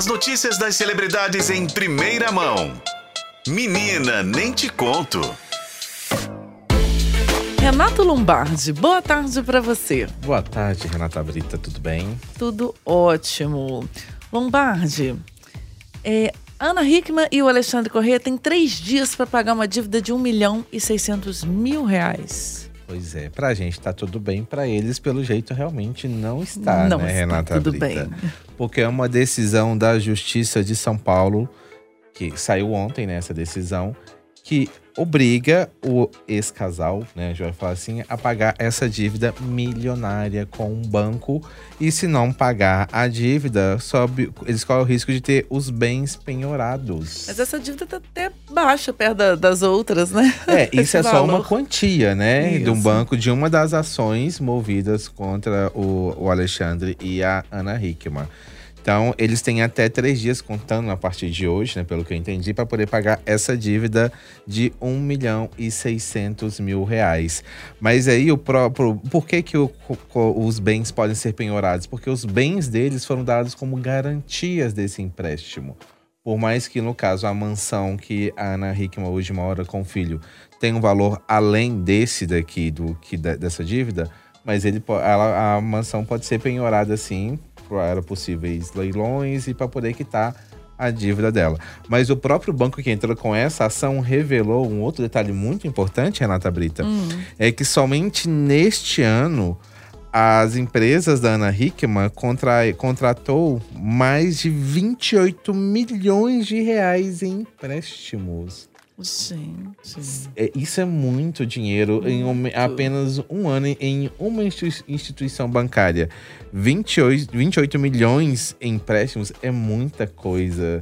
As notícias das celebridades em primeira mão. Menina, nem te conto. Renato Lombardi, boa tarde para você. Boa tarde, Renata Brita, tudo bem? Tudo ótimo. Lombardi, é, Ana Hickman e o Alexandre Corrêa têm três dias para pagar uma dívida de 1 milhão e 600 mil reais. Pois é, pra gente tá tudo bem, para eles, pelo jeito, realmente não está, não né, está Renata tudo Brita? bem. Porque é uma decisão da Justiça de São Paulo, que saiu ontem nessa decisão, que obriga o ex-casal, né, a gente vai falar assim, a pagar essa dívida milionária com um banco. E se não pagar a dívida, sobe, eles correm o risco de ter os bens penhorados. Mas essa dívida tá até baixa perto da- das outras, né? É, isso é só uma quantia, né? De um Isso. banco de uma das ações movidas contra o, o Alexandre e a Ana Hickman. Então, eles têm até três dias, contando a partir de hoje, né? Pelo que eu entendi, para poder pagar essa dívida de 1 milhão e 600 mil reais. Mas aí, o próprio. Por que, que o- os bens podem ser penhorados? Porque os bens deles foram dados como garantias desse empréstimo. Por mais que, no caso, a mansão que a Ana Hickman hoje mora com o filho tem um valor além desse daqui, do que dessa dívida, mas ele, ela- a mansão pode ser penhorada sim, para possíveis leilões e para poder quitar a dívida dela. Mas o próprio banco que entrou com essa ação revelou um outro detalhe muito importante, Renata Brita, é que somente neste ano as empresas da Ana Hickman contra, contratou mais de 28 milhões de reais em empréstimos. Gente. É, isso é muito dinheiro em um- apenas um ano em- uma institui- instituição bancária. 28, 28 milhões em empréstimos é muita coisa.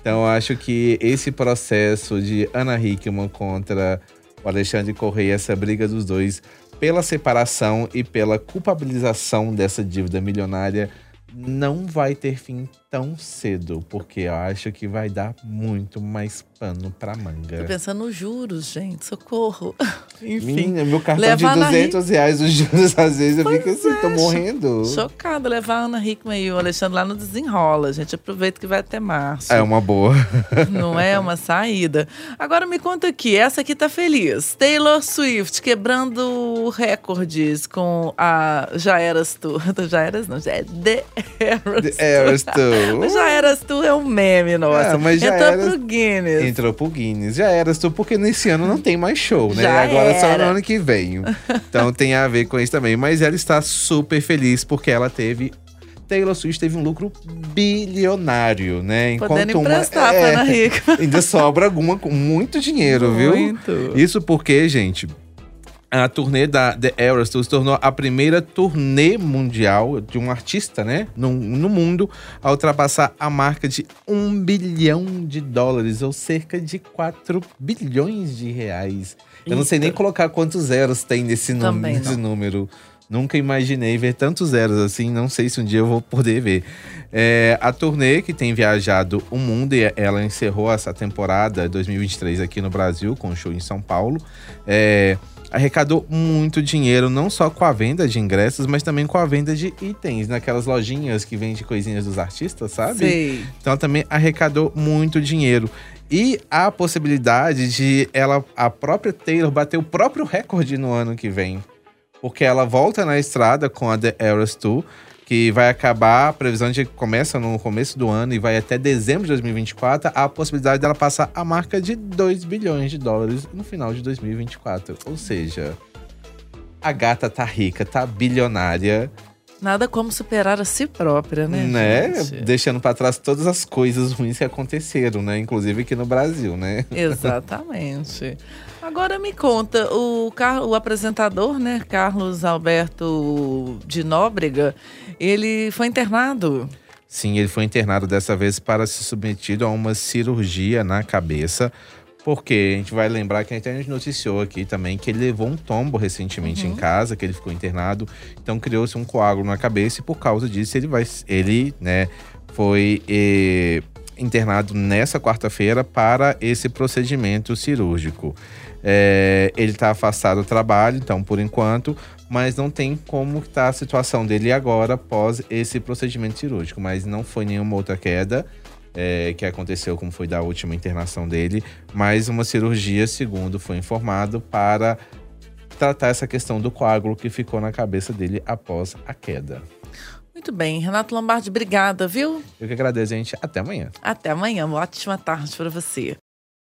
Então, eu acho que esse processo de Ana Hickman contra o Alexandre Correia, essa briga dos dois, pela separação e pela culpabilização dessa dívida milionária, não vai ter fim tão cedo, porque eu acho que vai dar muito mais pano pra manga. Tô pensando nos juros, gente. Socorro. Enfim. Minha, meu cartão levar de na 200 reais os juros, às vezes eu fico assim, tô morrendo. Chocada levar a Ana Hickman e o Alexandre lá no desenrola. gente. Aproveita que vai até março. É uma boa. Não é uma saída. Agora me conta aqui, essa aqui tá feliz. Taylor Swift quebrando recordes com a Já Eras Tu. Já Eras não, já é The Eras The Eras Tour. Tu. Já Eras Tu é um meme, nossa. Ah, mas Já Entrou Eras- pro Guinness. Entrou pro Guinness. Já era, tu, porque nesse ano não tem mais show, né? Já Agora só no era. ano que vem. Então tem a ver com isso também. Mas ela está super feliz porque ela teve. Taylor Swift teve um lucro bilionário, né? Podendo uma- emprestar é, pra Ana Hickman. Ainda sobra alguma com muito dinheiro, viu? Muito. Isso porque, gente, a turnê da The Eras Tour se tornou a primeira turnê mundial de um artista, né? No, no mundo, a ultrapassar a marca de um bilhão de dólares, ou cerca de 4 bilhões de reais. Eu não sei nem Eita. colocar quantos zeros tem nesse, Também nesse número. Nunca imaginei ver tantos zeros assim, não sei se um dia eu vou poder ver. É, a turnê que tem viajado o mundo e ela encerrou essa temporada 2023 aqui no Brasil, com um show em São Paulo. É, arrecadou muito dinheiro, não só com a venda de ingressos, mas também com a venda de itens, naquelas lojinhas que vende coisinhas dos artistas, sabe? Sei. Então ela também arrecadou muito dinheiro. E a possibilidade de ela, a própria Taylor, bater o próprio recorde no ano que vem. Porque ela volta na estrada com a The Eras Tour, que vai acabar, a previsão de que começa no começo do ano e vai até dezembro de 2024, a possibilidade dela passar a marca de 2 bilhões de dólares no final de 2024. Ou seja, a gata tá rica, tá bilionária, Nada como superar a si própria, né? né? gente? Deixando pra trás todas as coisas ruins que aconteceram, né? Inclusive aqui no Brasil, né? Exatamente. Agora me conta, o, Car- o apresentador, né, Carlos Alberto de Nóbrega, ele foi internado. Sim, ele foi internado dessa vez para ser submetido a uma cirurgia na cabeça. Porque a gente vai lembrar que a gente noticiou aqui também que ele levou um tombo recentemente em casa, que ele ficou internado. Então criou-se um coágulo na cabeça e por causa disso ele vai, ele, né, foi eh, internado nessa quarta-feira para esse procedimento cirúrgico. É, ele está afastado do trabalho, então, por enquanto, mas não tem como está a situação dele agora após esse procedimento cirúrgico. Mas não foi nenhuma outra queda é, que aconteceu, como foi da última internação dele, mas uma cirurgia, segundo foi informado, para tratar essa questão do coágulo que ficou na cabeça dele após a queda. Muito bem, Renato Lombardi, obrigada, viu? Eu que agradeço, gente. Até amanhã. Até amanhã, uma ótima tarde para você.